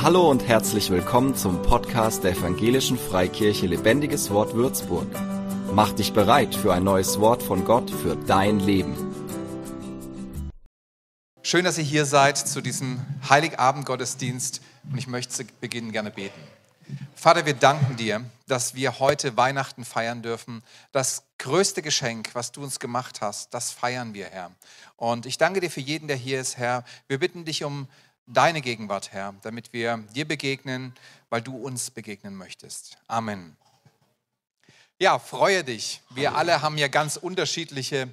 Hallo und herzlich willkommen zum Podcast der Evangelischen Freikirche Lebendiges Wort Würzburg. Mach dich bereit für ein neues Wort von Gott für dein Leben. Schön, dass ihr hier seid zu diesem Heiligabend-Gottesdienst und ich möchte zu Beginn gerne beten. Vater, wir danken dir, dass wir heute Weihnachten feiern dürfen. Das größte Geschenk, was du uns gemacht hast, das feiern wir, Herr. Und ich danke dir für jeden, der hier ist, Herr. Wir bitten dich um deine Gegenwart, Herr, damit wir dir begegnen, weil du uns begegnen möchtest. Amen. Ja, freue dich. Wir alle haben ja ganz unterschiedliche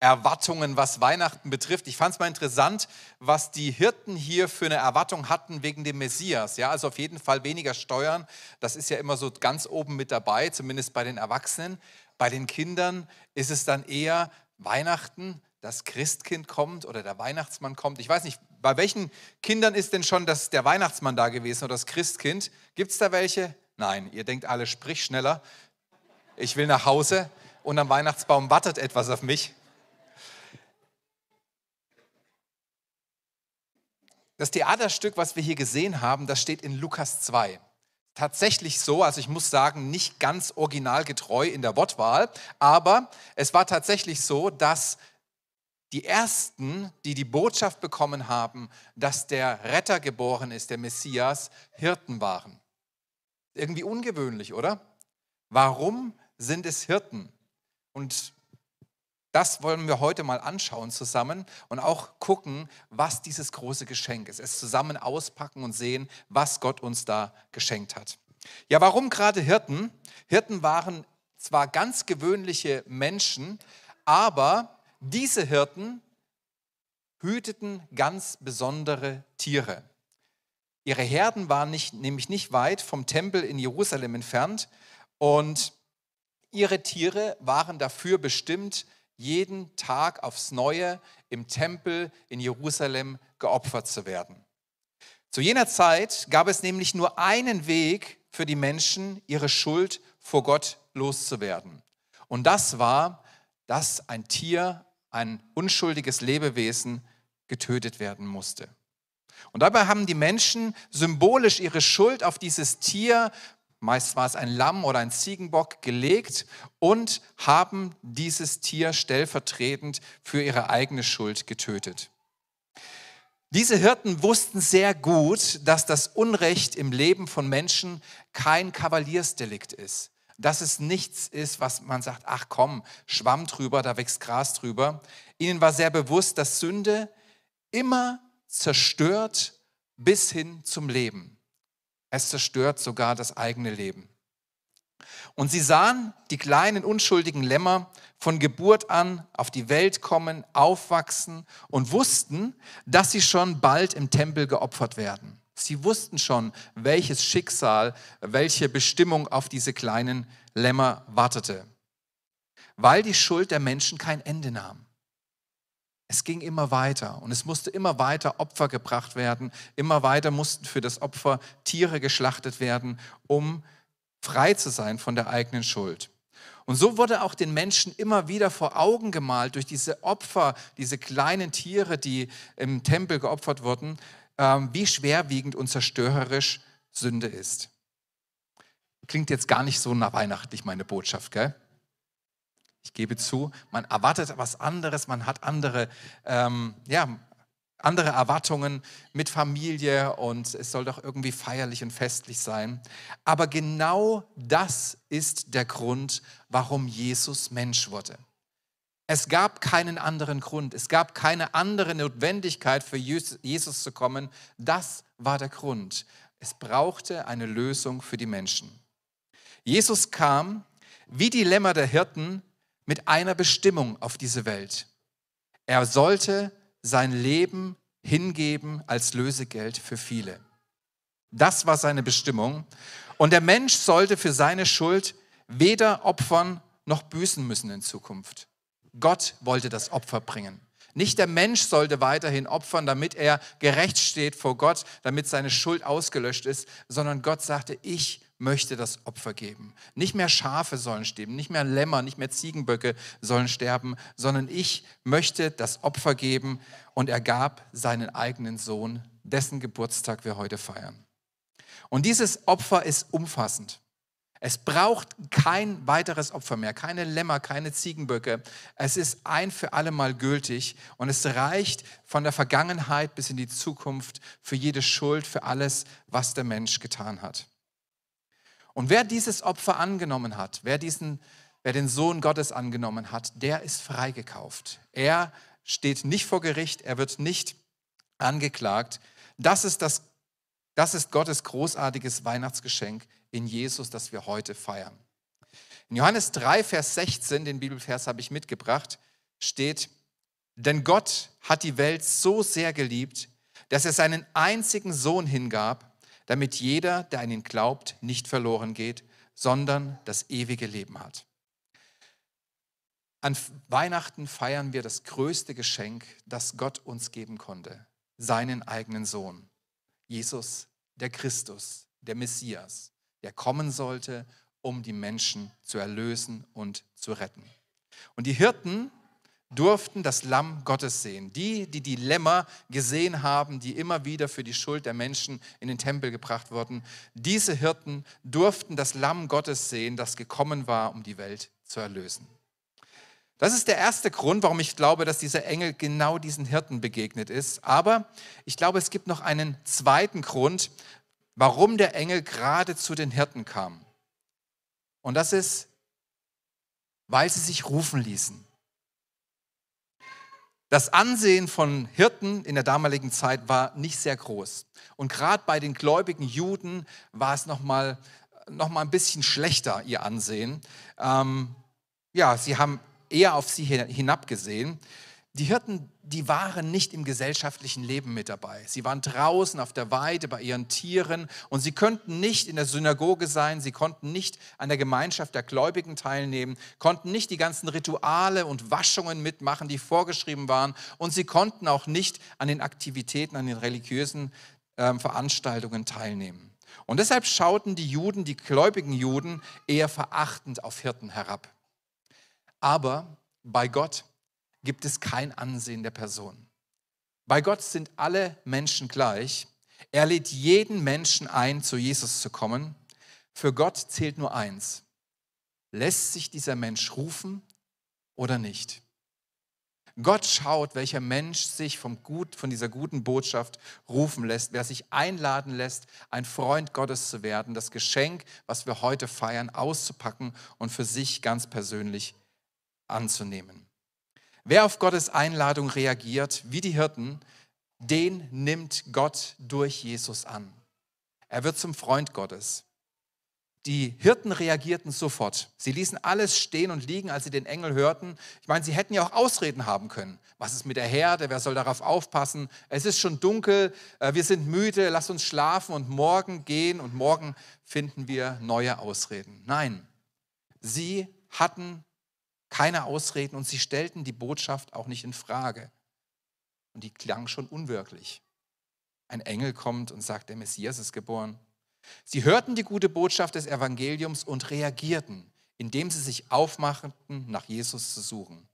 Erwartungen, was Weihnachten betrifft. Ich fand es mal interessant, was die Hirten hier für eine Erwartung hatten wegen dem Messias. Ja, also auf jeden Fall weniger Steuern. Das ist ja immer so ganz oben mit dabei, zumindest bei den Erwachsenen. Bei den Kindern ist es dann eher Weihnachten, das Christkind kommt oder der Weihnachtsmann kommt. Ich weiß nicht, bei welchen Kindern ist denn schon das, der Weihnachtsmann da gewesen oder das Christkind? Gibt es da welche? Nein, ihr denkt alle, sprich schneller. Ich will nach Hause und am Weihnachtsbaum wartet etwas auf mich. Das Theaterstück, was wir hier gesehen haben, das steht in Lukas 2. Tatsächlich so, also ich muss sagen, nicht ganz originalgetreu in der Wortwahl, aber es war tatsächlich so, dass die ersten, die die Botschaft bekommen haben, dass der Retter geboren ist, der Messias, Hirten waren. Irgendwie ungewöhnlich, oder? Warum sind es Hirten? Und das wollen wir heute mal anschauen zusammen und auch gucken, was dieses große Geschenk ist. Es zusammen auspacken und sehen, was Gott uns da geschenkt hat. Ja, warum gerade Hirten? Hirten waren zwar ganz gewöhnliche Menschen, aber diese Hirten hüteten ganz besondere Tiere. Ihre Herden waren nicht, nämlich nicht weit vom Tempel in Jerusalem entfernt und ihre Tiere waren dafür bestimmt, jeden Tag aufs Neue im Tempel in Jerusalem geopfert zu werden. Zu jener Zeit gab es nämlich nur einen Weg für die Menschen, ihre Schuld vor Gott loszuwerden. Und das war, dass ein Tier ein unschuldiges Lebewesen getötet werden musste. Und dabei haben die Menschen symbolisch ihre Schuld auf dieses Tier, meist war es ein Lamm oder ein Ziegenbock, gelegt und haben dieses Tier stellvertretend für ihre eigene Schuld getötet. Diese Hirten wussten sehr gut, dass das Unrecht im Leben von Menschen kein Kavaliersdelikt ist dass es nichts ist, was man sagt, ach komm, Schwamm drüber, da wächst Gras drüber. Ihnen war sehr bewusst, dass Sünde immer zerstört bis hin zum Leben. Es zerstört sogar das eigene Leben. Und sie sahen die kleinen unschuldigen Lämmer von Geburt an auf die Welt kommen, aufwachsen und wussten, dass sie schon bald im Tempel geopfert werden. Sie wussten schon, welches Schicksal, welche Bestimmung auf diese kleinen Lämmer wartete, weil die Schuld der Menschen kein Ende nahm. Es ging immer weiter und es musste immer weiter Opfer gebracht werden, immer weiter mussten für das Opfer Tiere geschlachtet werden, um frei zu sein von der eigenen Schuld. Und so wurde auch den Menschen immer wieder vor Augen gemalt durch diese Opfer, diese kleinen Tiere, die im Tempel geopfert wurden, wie schwerwiegend und zerstörerisch Sünde ist. Klingt jetzt gar nicht so nach weihnachtlich, meine Botschaft, gell? Ich gebe zu, man erwartet was anderes, man hat andere, ähm, ja, andere Erwartungen mit Familie und es soll doch irgendwie feierlich und festlich sein. Aber genau das ist der Grund, warum Jesus Mensch wurde. Es gab keinen anderen Grund, es gab keine andere Notwendigkeit für Jesus zu kommen. Das war der Grund. Es brauchte eine Lösung für die Menschen. Jesus kam wie die Lämmer der Hirten mit einer Bestimmung auf diese Welt. Er sollte sein Leben hingeben als Lösegeld für viele. Das war seine Bestimmung. Und der Mensch sollte für seine Schuld weder opfern noch büßen müssen in Zukunft. Gott wollte das Opfer bringen. Nicht der Mensch sollte weiterhin opfern, damit er gerecht steht vor Gott, damit seine Schuld ausgelöscht ist, sondern Gott sagte, ich möchte das Opfer geben. Nicht mehr Schafe sollen sterben, nicht mehr Lämmer, nicht mehr Ziegenböcke sollen sterben, sondern ich möchte das Opfer geben und er gab seinen eigenen Sohn, dessen Geburtstag wir heute feiern. Und dieses Opfer ist umfassend. Es braucht kein weiteres Opfer mehr, keine Lämmer, keine Ziegenböcke. Es ist ein für alle Mal gültig und es reicht von der Vergangenheit bis in die Zukunft für jede Schuld, für alles, was der Mensch getan hat. Und wer dieses Opfer angenommen hat, wer, diesen, wer den Sohn Gottes angenommen hat, der ist freigekauft. Er steht nicht vor Gericht, er wird nicht angeklagt. Das ist, das, das ist Gottes großartiges Weihnachtsgeschenk in Jesus, das wir heute feiern. In Johannes 3, Vers 16, den Bibelvers habe ich mitgebracht, steht, denn Gott hat die Welt so sehr geliebt, dass er seinen einzigen Sohn hingab, damit jeder, der an ihn glaubt, nicht verloren geht, sondern das ewige Leben hat. An Weihnachten feiern wir das größte Geschenk, das Gott uns geben konnte, seinen eigenen Sohn, Jesus, der Christus, der Messias der kommen sollte, um die Menschen zu erlösen und zu retten. Und die Hirten durften das Lamm Gottes sehen. Die, die die Lämmer gesehen haben, die immer wieder für die Schuld der Menschen in den Tempel gebracht wurden, diese Hirten durften das Lamm Gottes sehen, das gekommen war, um die Welt zu erlösen. Das ist der erste Grund, warum ich glaube, dass dieser Engel genau diesen Hirten begegnet ist. Aber ich glaube, es gibt noch einen zweiten Grund, warum der Engel gerade zu den Hirten kam. Und das ist, weil sie sich rufen ließen. Das Ansehen von Hirten in der damaligen Zeit war nicht sehr groß. Und gerade bei den gläubigen Juden war es nochmal noch mal ein bisschen schlechter, ihr Ansehen. Ähm, ja, sie haben eher auf sie hinabgesehen. Die Hirten, die waren nicht im gesellschaftlichen Leben mit dabei. Sie waren draußen auf der Weide bei ihren Tieren und sie konnten nicht in der Synagoge sein, sie konnten nicht an der Gemeinschaft der Gläubigen teilnehmen, konnten nicht die ganzen Rituale und Waschungen mitmachen, die vorgeschrieben waren und sie konnten auch nicht an den Aktivitäten, an den religiösen äh, Veranstaltungen teilnehmen. Und deshalb schauten die Juden, die gläubigen Juden, eher verachtend auf Hirten herab. Aber bei Gott gibt es kein Ansehen der Person. Bei Gott sind alle Menschen gleich. Er lädt jeden Menschen ein, zu Jesus zu kommen. Für Gott zählt nur eins. Lässt sich dieser Mensch rufen oder nicht? Gott schaut, welcher Mensch sich vom Gut, von dieser guten Botschaft rufen lässt, wer sich einladen lässt, ein Freund Gottes zu werden, das Geschenk, was wir heute feiern, auszupacken und für sich ganz persönlich anzunehmen. Wer auf Gottes Einladung reagiert, wie die Hirten, den nimmt Gott durch Jesus an. Er wird zum Freund Gottes. Die Hirten reagierten sofort. Sie ließen alles stehen und liegen, als sie den Engel hörten. Ich meine, sie hätten ja auch Ausreden haben können. Was ist mit der Herde? Wer soll darauf aufpassen? Es ist schon dunkel, äh, wir sind müde, lass uns schlafen und morgen gehen und morgen finden wir neue Ausreden. Nein, sie hatten keine Ausreden und sie stellten die Botschaft auch nicht in Frage. Und die klang schon unwirklich. Ein Engel kommt und sagt, der Messias ist geboren. Sie hörten die gute Botschaft des Evangeliums und reagierten, indem sie sich aufmachten, nach Jesus zu suchen.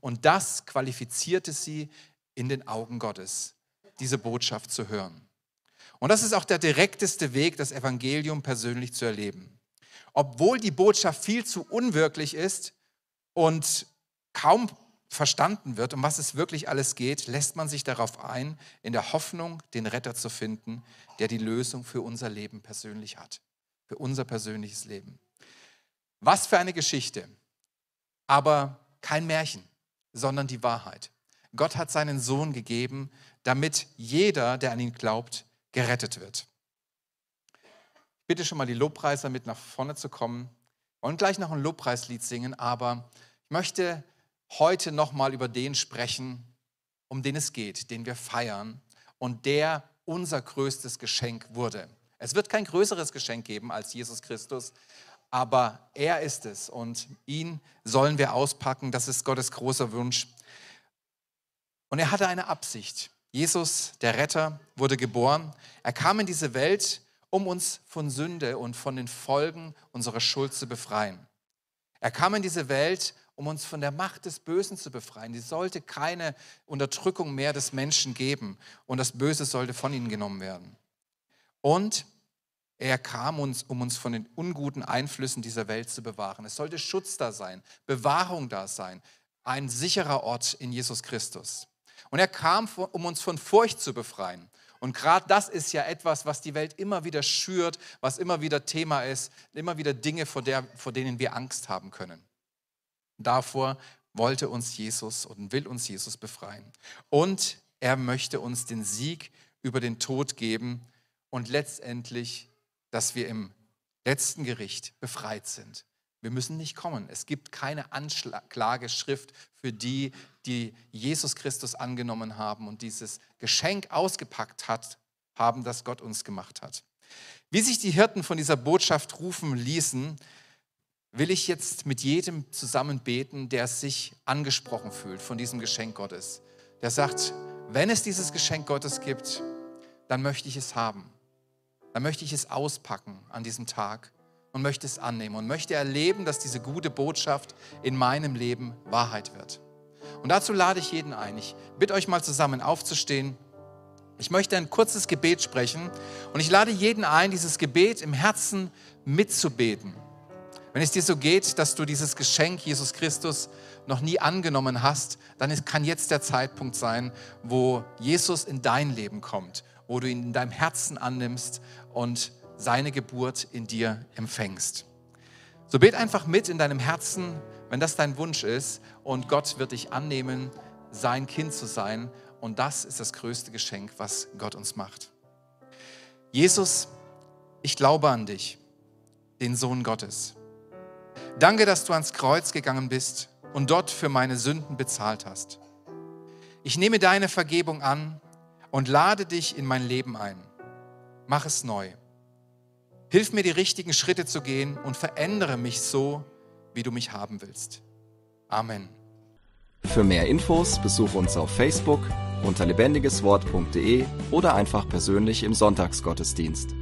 Und das qualifizierte sie in den Augen Gottes, diese Botschaft zu hören. Und das ist auch der direkteste Weg, das Evangelium persönlich zu erleben. Obwohl die Botschaft viel zu unwirklich ist, und kaum verstanden wird, um was es wirklich alles geht, lässt man sich darauf ein, in der Hoffnung, den Retter zu finden, der die Lösung für unser Leben persönlich hat, für unser persönliches Leben. Was für eine Geschichte, aber kein Märchen, sondern die Wahrheit. Gott hat seinen Sohn gegeben, damit jeder, der an ihn glaubt, gerettet wird. Bitte schon mal die Lobpreiser mit nach vorne zu kommen wollen gleich noch ein Lobpreislied singen, aber ich möchte heute noch mal über den sprechen, um den es geht, den wir feiern und der unser größtes Geschenk wurde. Es wird kein größeres Geschenk geben als Jesus Christus, aber er ist es und ihn sollen wir auspacken. Das ist Gottes großer Wunsch. Und er hatte eine Absicht. Jesus, der Retter, wurde geboren. Er kam in diese Welt um uns von Sünde und von den Folgen unserer Schuld zu befreien. Er kam in diese Welt, um uns von der Macht des Bösen zu befreien. Es sollte keine Unterdrückung mehr des Menschen geben und das Böse sollte von ihnen genommen werden. Und Er kam uns, um uns von den unguten Einflüssen dieser Welt zu bewahren. Es sollte Schutz da sein, Bewahrung da sein, ein sicherer Ort in Jesus Christus. Und er kam, um uns von Furcht zu befreien. Und gerade das ist ja etwas, was die Welt immer wieder schürt, was immer wieder Thema ist, immer wieder Dinge, vor, der, vor denen wir Angst haben können. Davor wollte uns Jesus und will uns Jesus befreien. Und er möchte uns den Sieg über den Tod geben und letztendlich, dass wir im letzten Gericht befreit sind. Wir müssen nicht kommen. Es gibt keine Anklageschrift für die, die Jesus Christus angenommen haben und dieses Geschenk ausgepackt hat, haben, das Gott uns gemacht hat. Wie sich die Hirten von dieser Botschaft rufen ließen, will ich jetzt mit jedem zusammen beten, der sich angesprochen fühlt von diesem Geschenk Gottes. Der sagt, wenn es dieses Geschenk Gottes gibt, dann möchte ich es haben. Dann möchte ich es auspacken an diesem Tag und möchte es annehmen und möchte erleben, dass diese gute Botschaft in meinem Leben Wahrheit wird. Und dazu lade ich jeden ein. Ich bitte euch mal zusammen aufzustehen. Ich möchte ein kurzes Gebet sprechen und ich lade jeden ein, dieses Gebet im Herzen mitzubeten. Wenn es dir so geht, dass du dieses Geschenk Jesus Christus noch nie angenommen hast, dann kann jetzt der Zeitpunkt sein, wo Jesus in dein Leben kommt, wo du ihn in deinem Herzen annimmst und seine Geburt in dir empfängst. So bet einfach mit in deinem Herzen, wenn das dein Wunsch ist und Gott wird dich annehmen, sein Kind zu sein und das ist das größte Geschenk, was Gott uns macht. Jesus, ich glaube an dich, den Sohn Gottes. Danke, dass du ans Kreuz gegangen bist und dort für meine Sünden bezahlt hast. Ich nehme deine Vergebung an und lade dich in mein Leben ein. Mach es neu. Hilf mir, die richtigen Schritte zu gehen und verändere mich so, wie du mich haben willst. Amen. Für mehr Infos besuche uns auf Facebook unter lebendigeswort.de oder einfach persönlich im Sonntagsgottesdienst.